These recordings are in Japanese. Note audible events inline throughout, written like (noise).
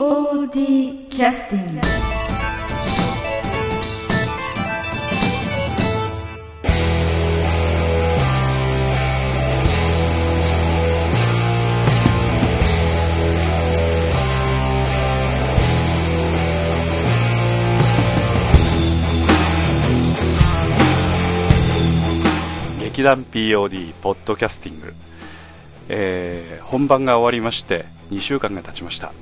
POD キャスティング劇団 POD ポッドキャスティング、えー本番が終わりまして2週間が経ちました、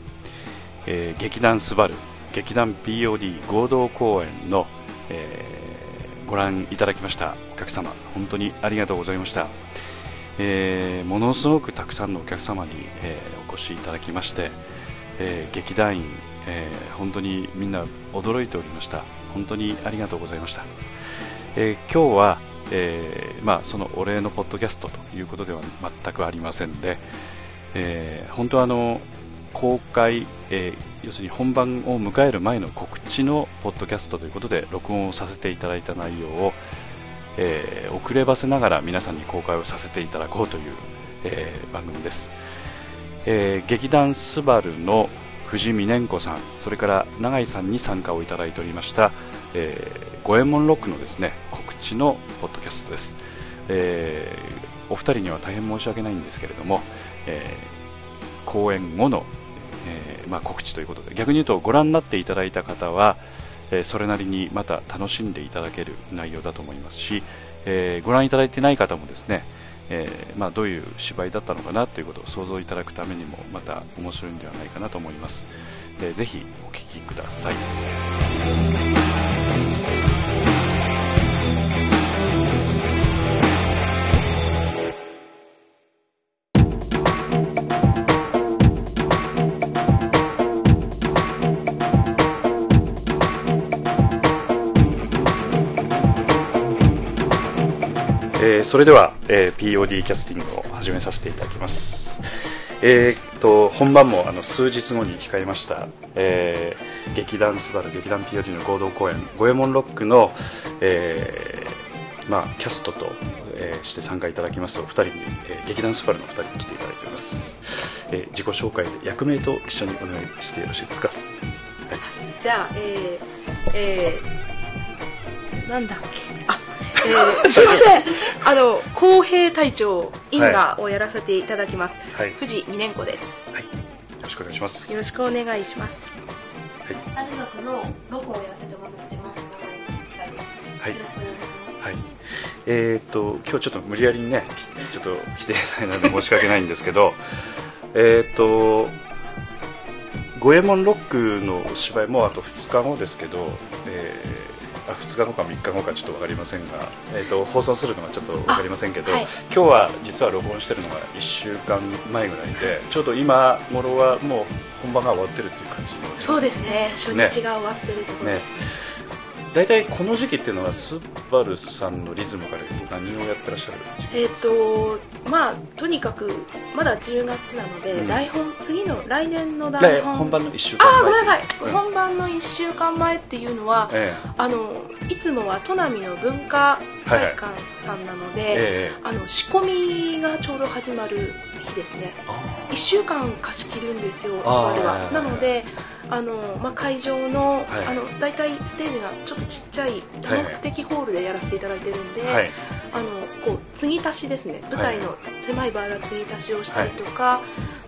えー劇団スバル劇団 POD 合同公演の、えーご覧いただきました。お客様本当にありがとうございました、えーものすごくたくさんのお客様に、えーお越しいただきまして、えー劇団員、えー本当にみんな驚いておりました。本当にありがとうございました、えー今日は、えーまあ、そのお礼のポッドキャストということでは全くありませんで、えー本当はあの公開、えー要するに本番を迎える前の告知のポッドキャストということで録音をさせていただいた内容を、えー遅ればせながら皆さんに公開をさせていただこうという、えー番組です、えー劇団スバルの藤見年子さんそれから永井さんに参加をいただいておりました、えー、五右衛門ロックのですね告知のポッドキャストです、えーお二人には大変申し訳ないんですけれども、えー公演後の、えーまあ、告知ということで逆に言うとご覧になっていただいた方は、えーそれなりにまた楽しんでいただける内容だと思いますし、えーご覧いただいてない方もですね、えまあ、どういう芝居だったのかなということを想像いただくためにもまた面白いんではないかなと思います、えーぜひお聞きください。えーそれでは、えー POD キャスティングを始めさせていただきます、えーっと本番もあの数日後に控えました、えー劇団スバル劇団 POD の合同公演「五右衛門ロックの」えーまあ、キャストと、えーして参加いただきます。お二人に、えー劇団スバルの二人に来ていただいております、えー自己紹介で役名と一緒にお願いしてよろしいですか、はい。じゃあ、えー、えー、なんだっけ、すいません、あの、公平隊長、因果をやらせていただきます。はい藤美年子です。はい、よろしくお願いしますよろしくお願いします。タル族のロゴをやらせてもらってます長井近いです。はいよろしくお願いします。はい、えーっと今日ちょっと無理やりにねきちょっと来ていないので申し訳ないんですけど (laughs) えーっと五右衛門ロックのお芝居もあと2日後ですけど、えーあ2日後か3日後かちょっと分かりませんが、えーっと放送するのはちょっと分かりませんけど、あはい。今日は実は録音してるのが1週間前ぐらいでちょうど今頃はもう本番が終わってるっていう感じの。そうですね、初日が終わってるところねです。大体この時期っていうのはスバルさんのリズムから言うと何をやってらっしゃる？えっ、と、まあ、とにかく、まだ10月なので、うん。台本、次の、来年ので台本。本番の1週間前。あー、ごめんなさい、うん。本番の1週間前っていうのは、えあのいつもは砺波の文化会館さんなので、ええ。えあの仕込みがちょうど始まる日ですね。あ1週間貸し切るんですよスバルはいはいはいは。なのであの、まあ、会場の,、はい。あの大体ステージがちょっとちっちゃい多目的ホールでやらせていただいてるんで、ーはい。あのこう継ぎ足しですね。舞台の狭い場合は継ぎ足しをしたりとか、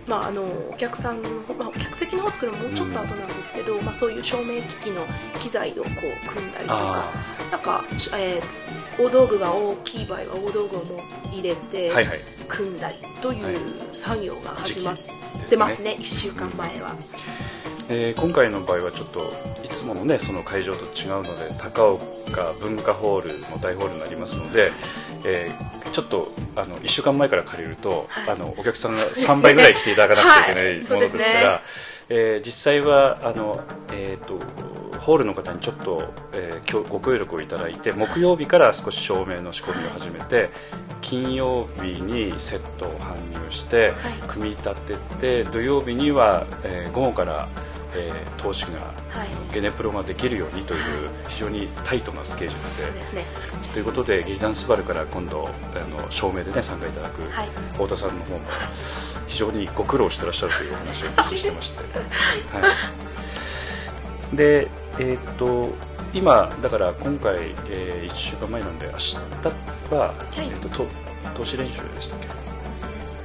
まあ、あのお客さんの、まあ、客席の方作るのもうちょっと後なんですけど、まあ、そういう照明機器の機材をこう組んだりとかあなんか、えー大道具が大きい場合は大道具をもう入れて組んだりとはい。いう作業が始まってますね。1週間前は。えー今回の場合はちょっといつものねその会場と違うので高岡文化ホールの大ホールになりますので、えーちょっとあの1週間前から借りると、はい。あのお客さんがそうですね3倍ぐらい来ていただかなくちゃいけないはいものですから、そうですね。えー実際はあの、えー、とホールの方にちょっと、えーきょご協力をいただいて木曜日から少し照明の仕込みを始めて金曜日にセットを搬入して、はい。組み立てて土曜日には、えー午後から、えー投資がはいゲネプロができるようにという非常にタイトなスケジュールで。そうですね。ということで劇団スバルから今度あの照明でね参加いただくはい。太田さんの方も非常にご苦労してらっしゃるというお話をお聞きしてまして、(laughs) はい、でえーっと今だから今回、え1週間前なんで明日は、えーっとと投資練習でしたっけ？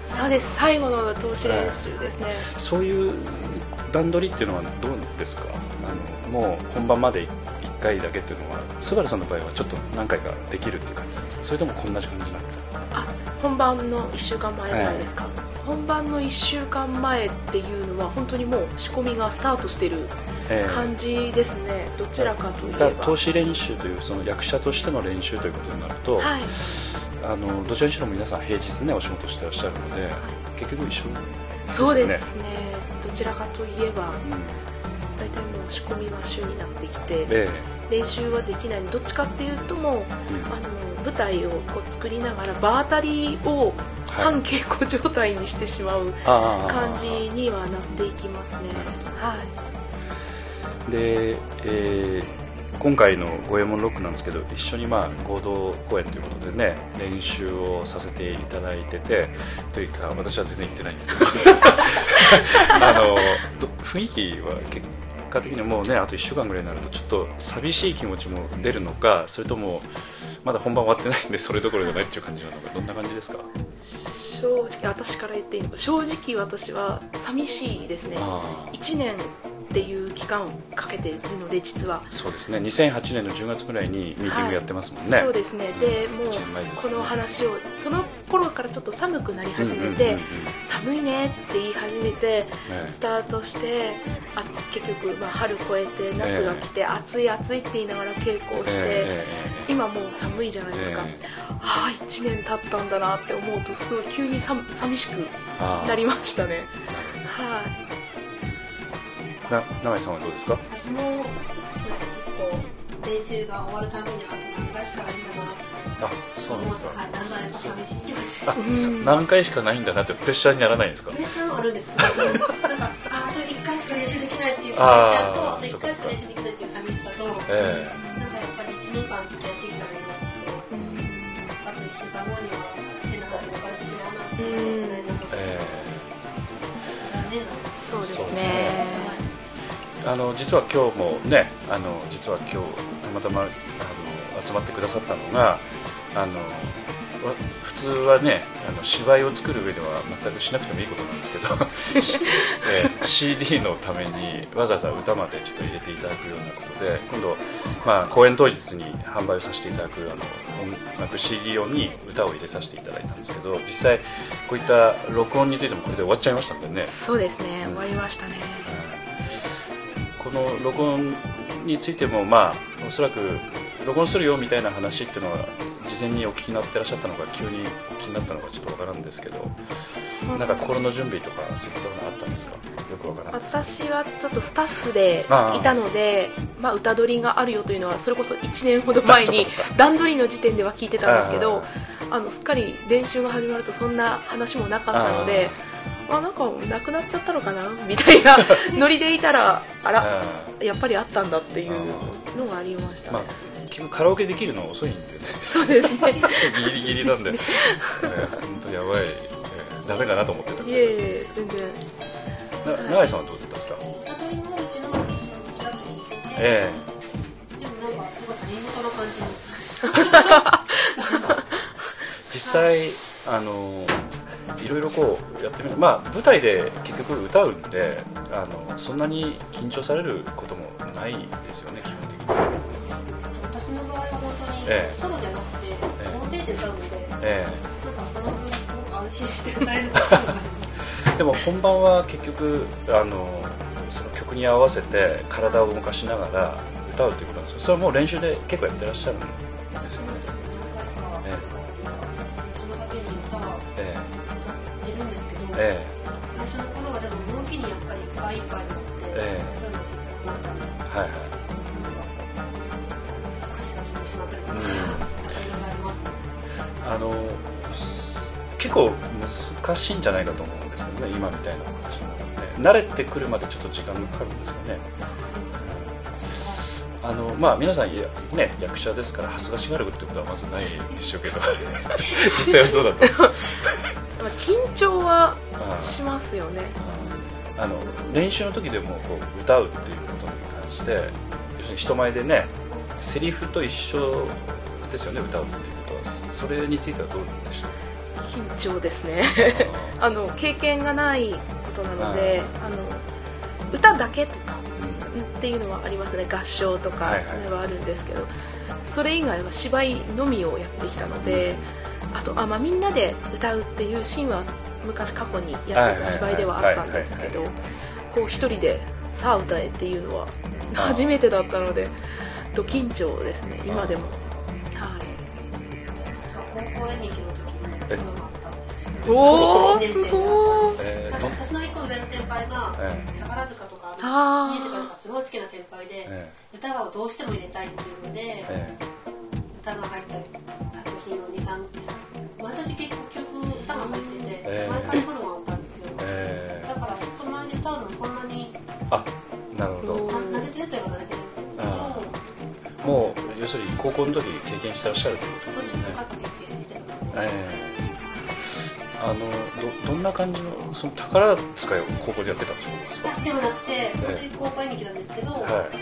そうです。最後の投資練習ですね、そういう段取りっていうのはどうですか？あのもう本番まで1回だけっていうのはスバルさんの場合はちょっと何回かできるっていう感じですか？それともこんな感じなんですか？あ本番の1週間前ぐらいですか、本番の1週間前っていうのは本当にもう仕込みがスタートしてるええ。感じですね、どちらかといえば。投資練習というその役者としての練習ということになると、はい、あのどちらにしろ皆さん平日ねお仕事してらっしゃるので、結局一緒そうでねすね。どちらかといえばうん大体もう仕込みが週になってきてえ練習はできない。どっちかっていうともうえうん。あの舞台をこう作りながら場当たりを半稽古状態にしてしまう感じにはなっていきますね。はい。で、えー今回の五右衛門ロックなんですけど一緒にまあ合同公演ということでね練習をさせていただいててというか私は全然行ってないんですけど。(laughs) あのど雰囲気は結果的にもうねあと1週間ぐらいになるとちょっと寂しい気持ちも出るのかそれともまだ本番終わってないんでそれどころじゃないっていう感じなのかどんな感じですか？正直私から言っていいのか。正直私は寂しいですね。ああ1年っていう期間をかけているので実は。そうですね。2008年の10月ぐらいにミーティングやってますもんね、はい。そうですね。でもう一年前ですこの話をその頃からちょっと寒くなり始めて、うんうんうんうん。寒いねって言い始めてね。スタートしてあ結局、まあ、春越えて夏が来て、暑い暑いって言いながら稽古をして、ええ今もう寒いじゃないですか、ええ。ああ1年経ったんだなって思うとすごい急にさ寂しくなりましたね。はいな永井さんはどうですか？私も結構練習が終わるためにあと何回しかないんだなあそうなんですか、はい、あさ (laughs) 何回しかないんだなってプレッシャーにならないんですか？プレッシャーもあるんです。(laughs) なんかああと1回しか練習できないっていうプレッシャーとあと1回しか練習できないっていう寂しさとなんかえやっぱり1年間付き合ってきたらいいなってあと1週間後には変な感じで別れてしまうなって思ってないなとええ残念なんですそうですね。えあの実は今日もねあの実は今日たまたまあの集まってくださったのがあのわ普通はねあの芝居を作る上では全くしなくてもいいことなんですけど、し (laughs) えー CD のためにわざわざ歌までちょっと入れていただくようなことで今度、まあ、公演当日に販売をさせていただくあの音楽 CD 用に歌を入れさせていただいたんですけど実際こういった録音についてもこれで終わっちゃいましたんでね。そうですね。うん終わりましたねこの録音についてもまあおそらく録音するよみたいな話っていうのは事前にお聞きになってらっしゃったのか急にお聞きになったのかちょっとわからんですけどなんか心の準備とかそういうことがあったんですか？よくわからない私はちょっとスタッフでいたのでまあ、歌取りがあるよというのはそれこそ1年ほど前に段取りの時点では聞いてたんですけどあのすっかり練習が始まるとそんな話もなかったのであなんかなくなっちゃったのかな？みたいな。(laughs) ノリでいたらあらあやっぱりあったんだっていうのがありました、ーまあカラオケできるの？遅いんでね。そうですね。(laughs) ギリギリなんで、えー本当やばい、えーダメかなと思ってたけいえいえ全然。永井さんはどうだったんですか？歌取りになるっていうのが私もちらっと聞いてて、えでもなんかすごい他人事な感じになってました実際あのいろいろこうやってみる。まあ舞台で結局歌うんであのそんなに緊張されることもないですよね基本的に。私の場合は本当にええ。ソロじゃなくて、ええ。大勢で歌うので、えなんかその分すごく安心して歌える。ところがありますえでも本番は結局あのその曲に合わせて体を動かしながら歌うということなんですよ。それはもう練習で結構やってらっしゃるんでええ。最初の頃はでも動きにやっぱりいっぱいいっぱいになって、ええ声も小さくなったりえはいはい。なんか歌詞が飛んでしまったりとか、うんありましたねあのす結構難しいんじゃないかと思うんですけどね今みたいな話も、ね、慣れてくるまでちょっと時間がかかるんですよね。あのまあ皆さんや、ね、役者ですから恥ずかしがるってことはまずないでしょうけど。(laughs) 実際はどうだったんですか？まあ緊張はうんしますよね。あの練習の時でもこう歌うっていうことに関して要するに人前でねセリフと一緒ですよね歌うっていうことは。そそれについてはどうでした？緊張ですね。あ (laughs) の経験がないことなのであの歌だけとかっていうのはありますね。合唱とかはいはい。それはあるんですけど、それ以外は芝居のみをやってきたので、あとあ、まあ、みんなで歌うっていうシーンは昔過去にやってた芝居ではあったんですけどはいこう一人で「さあ歌え」っていうのは初めてだったのでド緊張ですね今でも。はい。そう高校演劇の時にそのがあったんですよおおごいなんか私の一個上の先輩がえ宝塚とかミュージカルとかすごい好きな先輩でえ歌をどうしても入れたいっていうのでえ歌が入った作品を23毎年結構曲歌が入っててえー毎回ソロがあったんですよ。えだから人前で歌うのもそんなにあなるほど。慣れてるといえば慣れてるんですけどあもう要するに高校の時経験してらっしゃるということそうですすでねね何回か経験してたええ。あのどどんな感じのその宝塚を高校でやってたんですか？いやではなくて本当に高校演劇なんですけど、なんかはいち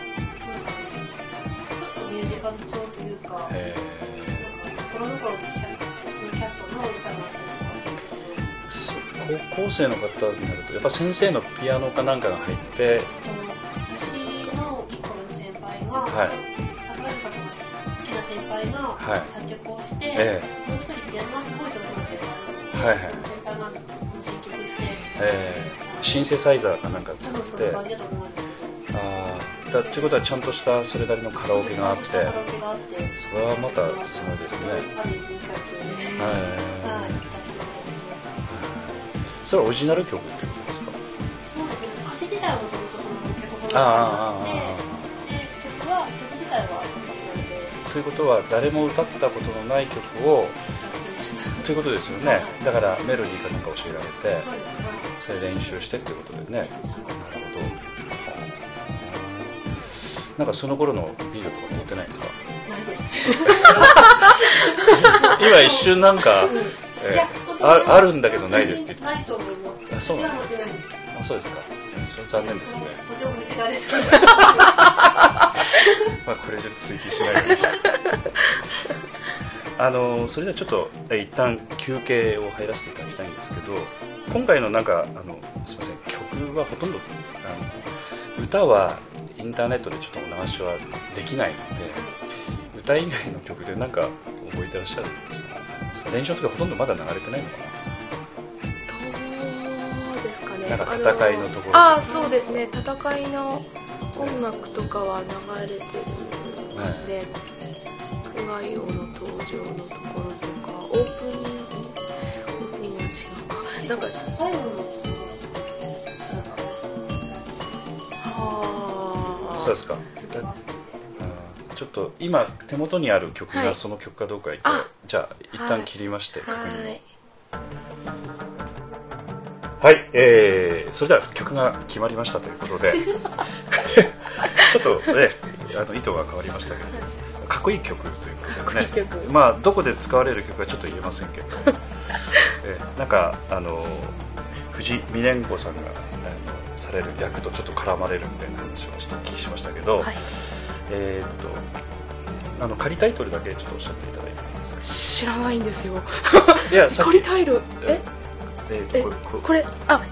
ょっとミュージカル調というか、えなんかところどころ高校生の方になるとやっぱ先生のピアノかなんかが入って私の一個上の先輩が、はい。宝塚とか好きな先輩はい。が作曲をして、えもう一人ピアノがすごい上手な先輩がいて、はいはい。その先輩が編曲して、えーシンセサイザーかなんか多作って。だと思うんですけどああだということはちゃんとしたそれなりのカラオケがあって。カラオケがあってそれはまたすごいですね。はいそれはオリジナル曲ってことですか？そうですね。歌詞自体はもともとその脚本があってで曲は曲自体はということは誰も歌ったことのない曲をということですよね。だからメロディーかなんか教えられてそれ練習してっていうことでね。なるほど。なんかその頃のビデオとか持ってないんですか？ないです。(laughs) (laughs) 今一瞬なんか、えいやーああるんだけどないですって言って。ないと思います。あそうなあそうですか。うん残念ですね。とても見せられる (laughs) まあこれ以上追記しないように。あのそれではちょっとえ一旦休憩を入らせていただきたいんですけど今回のなんかあのすみません曲はほとんどあの歌はインターネットでちょっとお流しはできないので歌以外の曲でなんか覚えてらっしゃる？っていうのはありますかほとんどまだ流れてないのかな。どうですかね。なんかあ戦いのところ。ああそうですね。戦いの音楽とかは流れてるんですね久我用の登場のところとかオープニングオープニングは違うか。なんか最後のなんかああそうですかちょっと今手元にある曲はい。がその曲かどうか一回、あじゃあ一旦切りまして、確認をはいはい、えー、それでは曲が決まりましたということで。(laughs) ちょっとねあの意図が変わりましたけどかっこいい曲ということでね。かっこいい曲。まあどこで使われる曲はちょっと言えませんけど、(laughs) えーなんかあの藤井美蓮子さんがあのされる役とちょっと絡まれるみたいな話をちょっとお聞きしましたけど、はいえーっとあの仮タイトルだけちょっとおっしゃっていただいていいですか？知らないんですよ。いや仮タイル。ええーっとえこれあ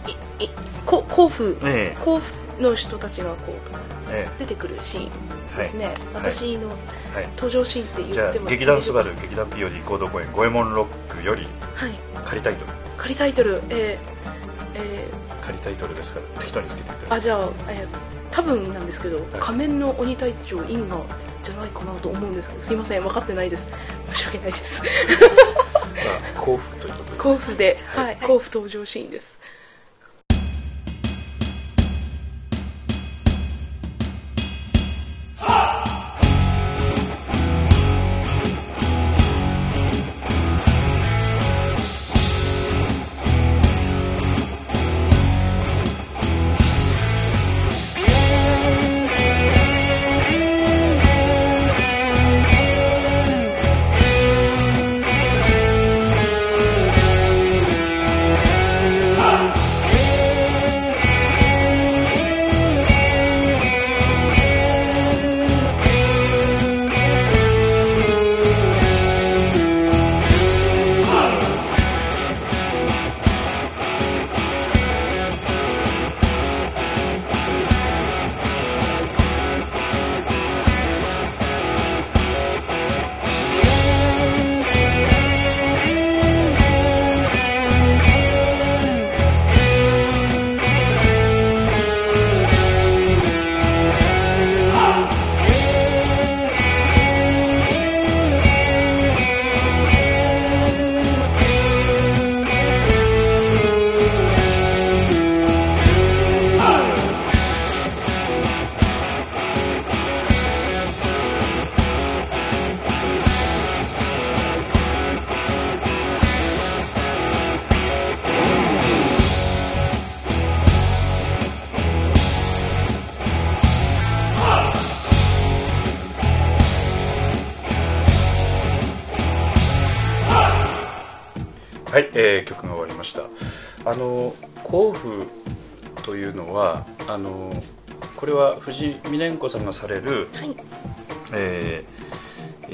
いいこ甲府え甲府の人たちがこうええ。出てくるシーンですね、はい。私の登場シーンって言っても劇団スバル劇団 POD 合同公演五右衛門ロックよりはい。仮タイトル。仮タイトル。えー、え仮タイトルですから適当につけて。あじゃあ、えー多分なんですけど、仮面の鬼隊長インガじゃないかなと思うんですけどすいません分かってないです。申し訳ないです。まあ甲府ということで。甲府で、はいはい、甲府登場シーンです「あの甲府というのはあのこれは藤井美音子さんがされるはい。えー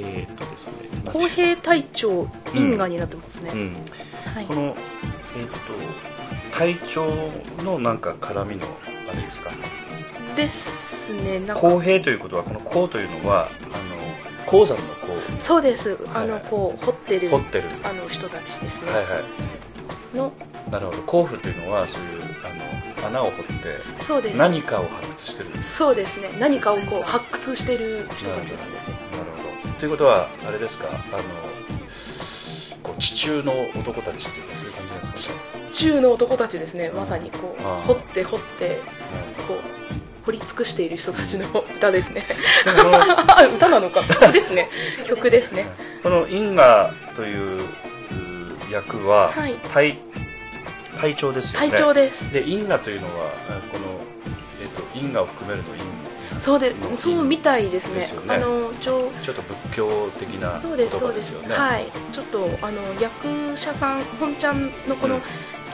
えーっとですね公平隊長因果になってますね、うん。はい。このえーっと隊長のなんか絡みのあれですか？ですねなんか。公平ということはこの公というのはあの鉱山の鉱。そうです。あのはいはい。こう掘ってる掘ってる。あの人たちですね、はいはいの。なるほど。甲府というのはそういうあの穴を掘ってそうです。何かを発掘してる。そうですね。何かをこう発掘してる人たちなんですよ。なるほど。ということはあれですか？あのこう地中の男たちっていうかそういう感じなんですかね？中の男たちですね。まさにこう掘って掘ってこう掘り尽くしている人たちの (laughs) 歌ですね。(laughs) 歌なのか？曲ですね。曲ですね。この因果というう役ははい。隊隊長ですよね。隊長です。で因果というのはあこの、えっと因果を含めると因そうでのそうみたいですね。ですよね。あのちょちょっと仏教的なそう言ですそうです葉です。よねはい。ちょっとあの役者さん本ちゃんのこの、うん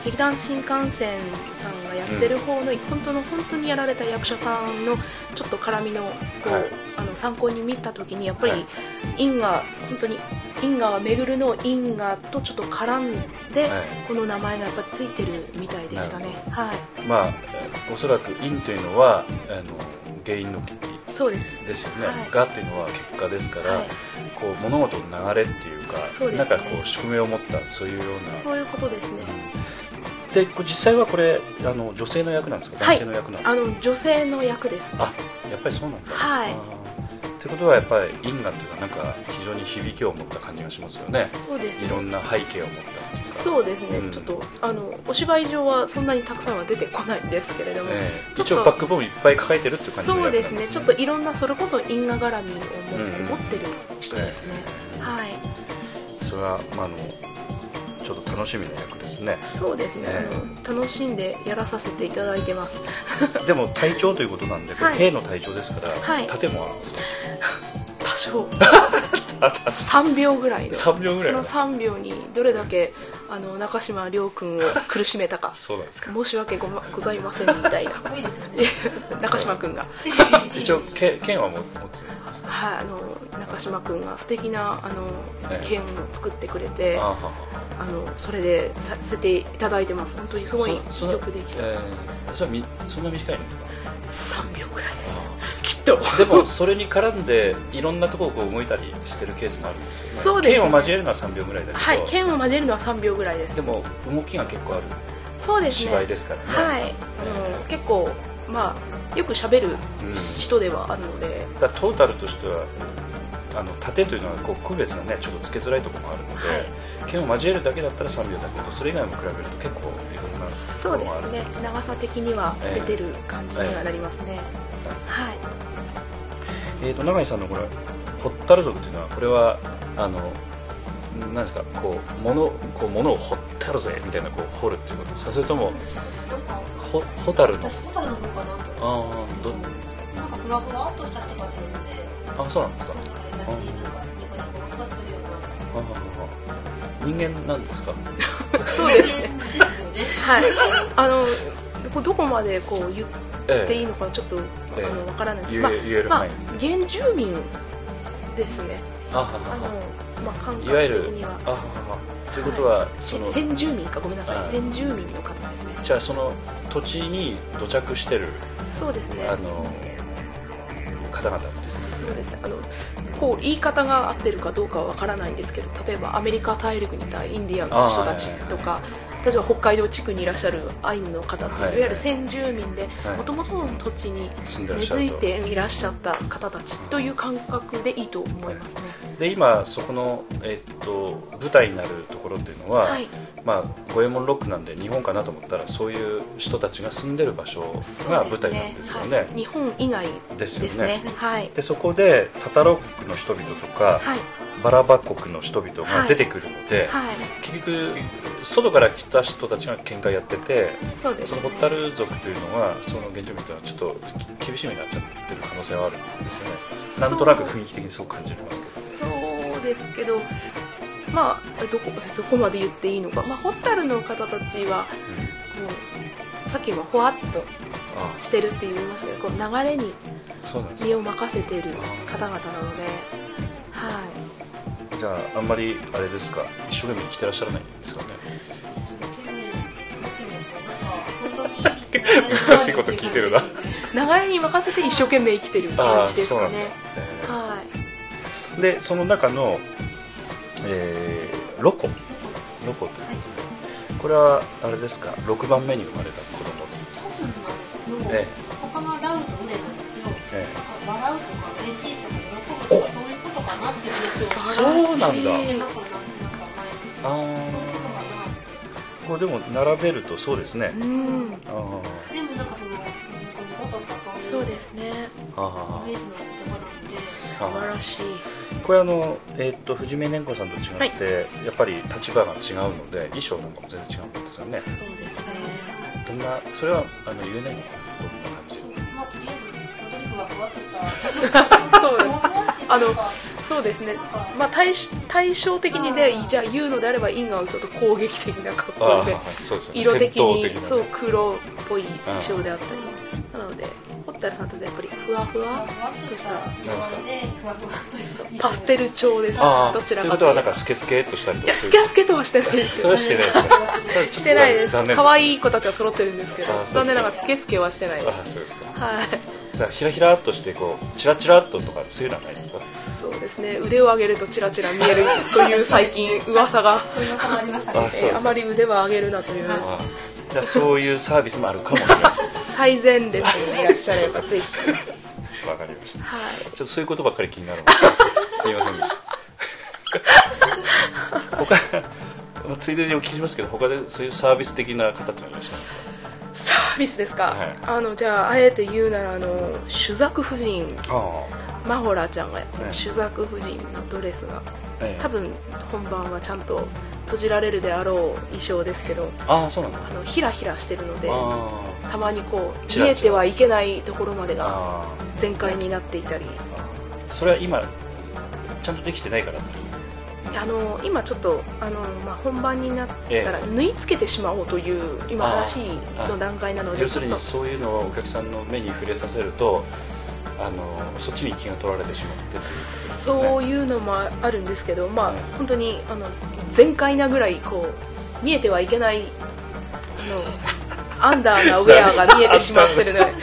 劇団新幹線さんがやってる方の、本当の本当にやられた役者さんのちょっと絡みのこう、はい。あの参考に見た時にやっぱり、はい。因果本当に因果は巡るの因果とちょっと絡んで、はい。この名前がやっぱついてるみたいでしたね。はい。まあえおそらく因というのはあの原因の危機そうです。ですよね、はい。がっていうのは結果ですから、はい。こう物事の流れっていうかそうね。なんかこう宿命を持ったそういうような。そういうことですねで実際はこれあの女性の役なんですか？はい。男性の役なんですか、あの女性の役です。あやっぱりそうなんだ。はい。ってことはやっぱり因果っていうのはなんか非常に響きを持った感じがしますよね。そうですね。いろんな背景を持ったそうですね、うん。ちょっとあのお芝居上はそんなにたくさんは出てこないんですけれども、ええ。ちょっと一応バックボーンいっぱい抱えてるって感じのそうですすね。ちょっといろんなそれこそ因果絡みを持ってる人ですね、ええ。はい。それは、まあ、あのちょっと楽しみな役ですね。そうですね、えあの楽しんでやらさせていただいてます。(laughs) でも隊長ということなんで、はい。兵の隊長ですから、はい。盾もあるんですよ多少。(laughs) 3秒ぐらいの。3秒ぐらいその3秒にどれだけあの中島亮君を苦しめたか。(laughs) そうなんですか。申し訳ご,、ま、ございませんみたいな。中島君が。一応剣剣は持持つんですかはい、あの中島君が素敵なあのええ。剣を作ってくれて、あのそれでさせていただいてます。本当にすごいよくできた。えーそれそんな短いんですか？3秒ぐらいですきっと。でもそれに絡んでいろんなところをこう動いたりしてるケースもあるんですよね。そうです。ね剣を交えるのは3秒ぐらいだけど、はい剣を交えるのは3秒ぐらいです。でも動きが結構あるそうですね芝居ですからね。はい。あの結構まあよく喋るうん。人ではあるので、だからトータルとしてはあの盾というのはこう区別がねちょっとつけづらいところもあるので、はい。剣を交えるだけだったら3秒だけどそれ以外も比べると結構いろんなそうですね。長さ的には出てる感じにはなりますね、はい。えー、と永井さんのこれホッタル族というのはこれはあのなんですかこう物こう物を掘ったるぜみたいなこう掘るっていうことですか？それともほホタルの？私ホタルの方かなとあ思うんですーど。けどなんかふわふわっとした人たちなので。あそうなんですか？なんか優しいなんかニコニコっとしてるようなああ人間なんですかそうですねはいあのどこまでこう言っていいのかちょっと、ええあのわからないです言えまあまあ原住民ですねあははあの、まあ、感覚的にはあははということは、その先住民かごめんなさい先住民の方ですねじゃあその土地に土着してるそうですねあの方々です。そうですね。あのこう言い方が合ってるかどうかはわからないんですけど例えばアメリカ大陸にいたインディアンの人たちとか例えば北海道地区にいらっしゃるアイヌの方っていう、はい。い、わゆる先住民ではい。もともとの土地に根付いていらっしゃった方たちという感覚でいいと思いますね。で今そこの、えっと舞台になるところっていうのは、はいまあ五右衛門ロックなんで日本かなと思ったらそういう人たちが住んでる場所が舞台なんですよね。はい、日本以外ですよね。ね。はい。でそこでタタロ国の人々とか、はい。バラバ国の人々が出てくるので、はい。結局外から来た人たちが喧嘩やっててそうですね。そのホッタル族というのはその原住民というのはちょっとき厳しい目になっちゃってる可能性はあるんですよね。なんとなく雰囲気的にそう感じますそうですけどまあどこどこまで言っていいのか、まあ、ホタルの方たちはもうさっきもほわっとあしてるって言いましたけどこう流れに身を任せている方々なのではじゃああんまりあれですか？一生懸命生きてらっしゃらないんですかね？難 (laughs) しいこと聞いてるな。い流れに任せて一生懸命生きてる感じですかね。えーはい。でその中の、えーロコ？ロコということでこれはあれですか？6番目に生まれた子供。多分なんですけど、ええ。他のラウと腕なんですよえなんか笑うとか嬉しいとか喜ぶとかそういうことかなっていうそうなんだ。あこれでも並べるとそうですね。うん。あ全部なんかそのそうですね。ーあイメージの言葉なので素晴らしい。ーこれあの、えーっと藤目蓮子さんと違って、やっぱり立場が違うので衣装なんかも全然違うんですよね。そうですね。どんなそれはあの有年どんな感じ？まあとりあえず本当にふわふわっとした。(laughs) そうです。あのかそうですね。まあ対し対照的にでじゃあ言うのであれば因果はちょっと攻撃的な格好ですね。色的にね。そう黒っぽい衣装であったりなのでホッタルさんたちはやっぱりふわふふわとした色合いでふわふわっとしたパステル調です。どちらということ。はかというとなんかスケスケっとしたりといやかスケスケとはしてないですけど。それはしてないですしてないです。残念。可愛い子たちは揃ってるんですけど残念ながらスケスケはしてないであすそうですか。はい。ひらひらっとしてこうチラチラっととかそういうのはないですか？そうですね。腕を上げるとチラチラ見えるという最近噂が、ありましたねあまり腕は上げるなという。あ。じゃあそういうサービスもあるかもしれない最前列にいらっしゃればぜひわかりましたはい。ちょっとそういうことばっかり気になるの。で (laughs) すいませんでした。他まあついでにお聞きしますけど他でそういうサービス的な方っていらっしゃいますか？サービスですか、はい。あのじゃああえて言うならあの朱雀夫人。あマホラちゃんがやってるはい朱雀夫人のドレスがええ。多分本番はちゃんと閉じられるであろう衣装ですけどああそうなんだ。あのヒラヒラしてるのであたまにこう見えてはいけないところまであがあ全開になっていたり。あそれは今ちゃんとできてないからっていう。あの今ちょっとあの、まあ、本番になったえら縫い付けてしまおうという今話の段階なので要するにそういうのをお客さんの目に触れさせるとあのそっちに気が取られてしまってね。そういうのもあるんですけど、まあね本当にあの全開なぐらいこう見えてはいけないあの (laughs) アンダーなウェアが見えてしまってるので。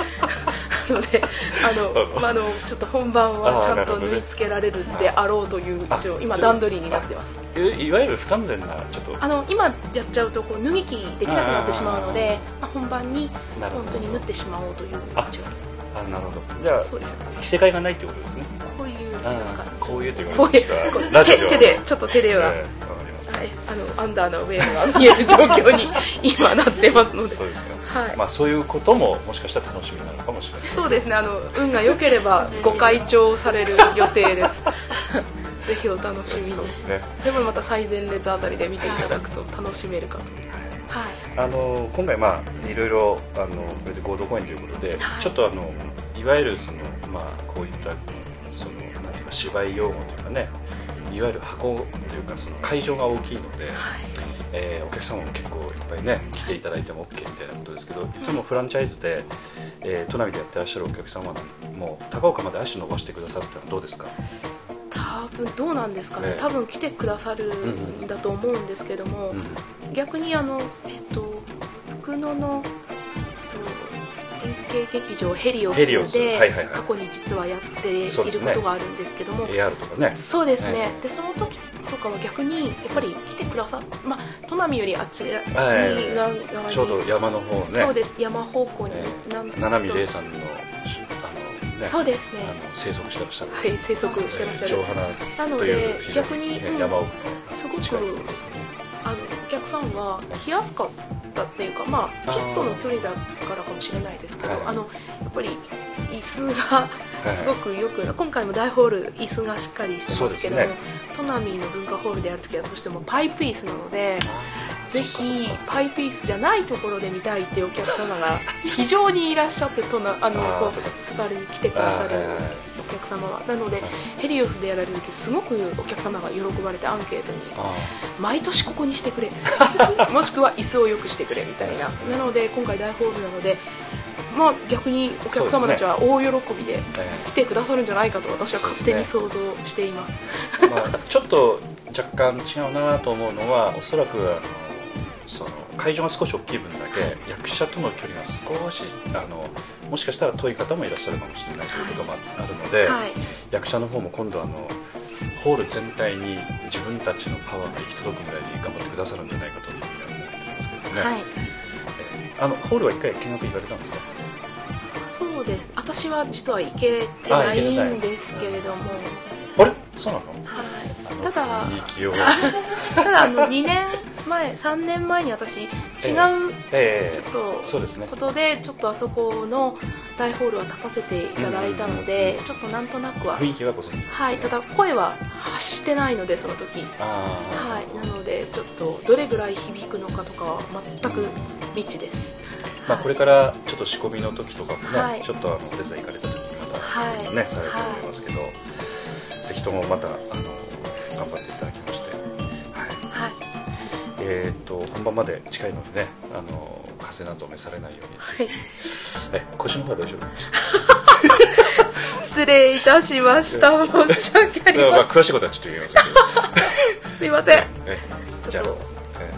(laughs) あの、まあ、あのちょっと本番はちゃんと縫い付けられるであろうというあ一応今段取りになってます。いいわゆる不完全なちょっと。あの今やっちゃうとこう脱ぎ着できなくなってしまうのでまあ、本番に本当に縫ってしまおうというあ一応。あなるほど。じゃあそうですね。着せ替えがないってことですね。こういうこういうというかこういうこう手手でちょっと手では、はい、あのアンダーなウェアが見える状況に今なってますので。そうですか、はい。まあそういうことももしかしたら楽しみなのかもしれない。そうですね。あの運が良ければご会長される予定です。(laughs) ぜひお楽しみに。そうですね。それもまた最前列あたりで見ていただくと楽しめるかと。はい。あの今回まあいろいろあのこれで合同公演ということで、はい。ちょっとあのいわゆるそのまあこういったそのなんていうか芝居用語というかねいわゆる箱というかその会場が大きいので、はい。えーお客様も結構いっぱいね来ていただいても OK みたいなことですけどい。つもフランチャイズで、えー、都内でやってらっしゃるお客様も高岡まで足伸ばしてくださるってのはどうですか？多分どうなんですかね。ね。多分来てくださるんだと思うんですけども、うん。逆にあのえっと福野の、えっと、円形劇場ヘリオス。で過去に実はやっていることがあるんですけども、AR とかね。そうですね、ね。でその時とかは逆にやっぱり来てくださっまあ都波よりあちらに、はい側側にちょうど山の方ね。そうです。山方向に、七海玲さんのね。そうですね。生息してらっしゃる。はい生息してらっしゃる、なので逆にねうん山奥のすごくあのお客さんは来やすかったっていうかまあちょっとの距離だからかもしれないですけど、はい。あのやっぱり椅子がはいすごくよく、今回も大ホール椅子がしっかりしてますけどもね。都波の文化ホールでやるときはどうしてもパイプ椅子なのでぜひパイピースじゃないところで見たいっていうお客様が (laughs) 非常にいらっしゃってとなあのこうスバルに来てくださるお客様は。なのでヘリオスでやられる時すごくお客様が喜ばれてアンケートにあ毎年ここにしてくれ。(laughs) もしくは椅子を良くしてくれみたいな。なので今回大ホールなのでまあ逆にお客様たちは大喜びでえ来てくださるんじゃないかと私は勝手に想像しています。えまあ、ちょっと若干違うなと思うのはおそらくあのその会場が少し大きい分だけ役者との距離が少しあのもしかしたら遠い方もいらっしゃるかもしれないということもあるので、はい。役者の方も今度あのホール全体に自分たちのパワーが行き届くぐらいに頑張ってくださるんじゃないかというふうには思ってますけどね、はい。えーあのホールは一回見学行かれたんですか？そうです。私は実は行けてないんですけれども。あれ？そうなの？はい。ただ (laughs) ただあの2年前3年前に私違うええ。ちょっとそうですね。ことでちょっとあそこの大ホールは立たせていただいたのでちょっとなんとなくは雰囲気はご存知。はいただ声は発してないのでその時。はいなのでちょっとどれぐらい響くのかとかは全く未知です。まあ、これからちょっと仕込みの時とかもね、はい。ちょっとあのお手伝い行かれた時にまた、はいねされると思いますけど、ぜひともまたあの頑張っていただきまして、えー、と本番まで近いのでねあの風邪など召されないように、はい。え腰の方は大丈夫失礼いたしました。申し訳ありまあ、ま詳しいことはちょっと言えませんけど。せ (laughs) んすいません。えじゃあえ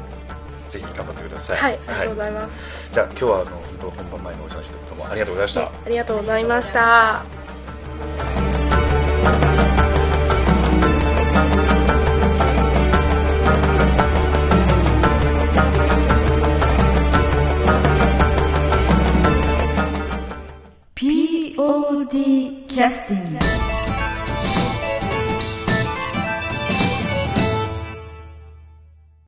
ぜひ頑張ってください。はいありがとうございます、じゃあ今日はあの本当本番前のお話とどうもありがとうございました、ありがとうございました「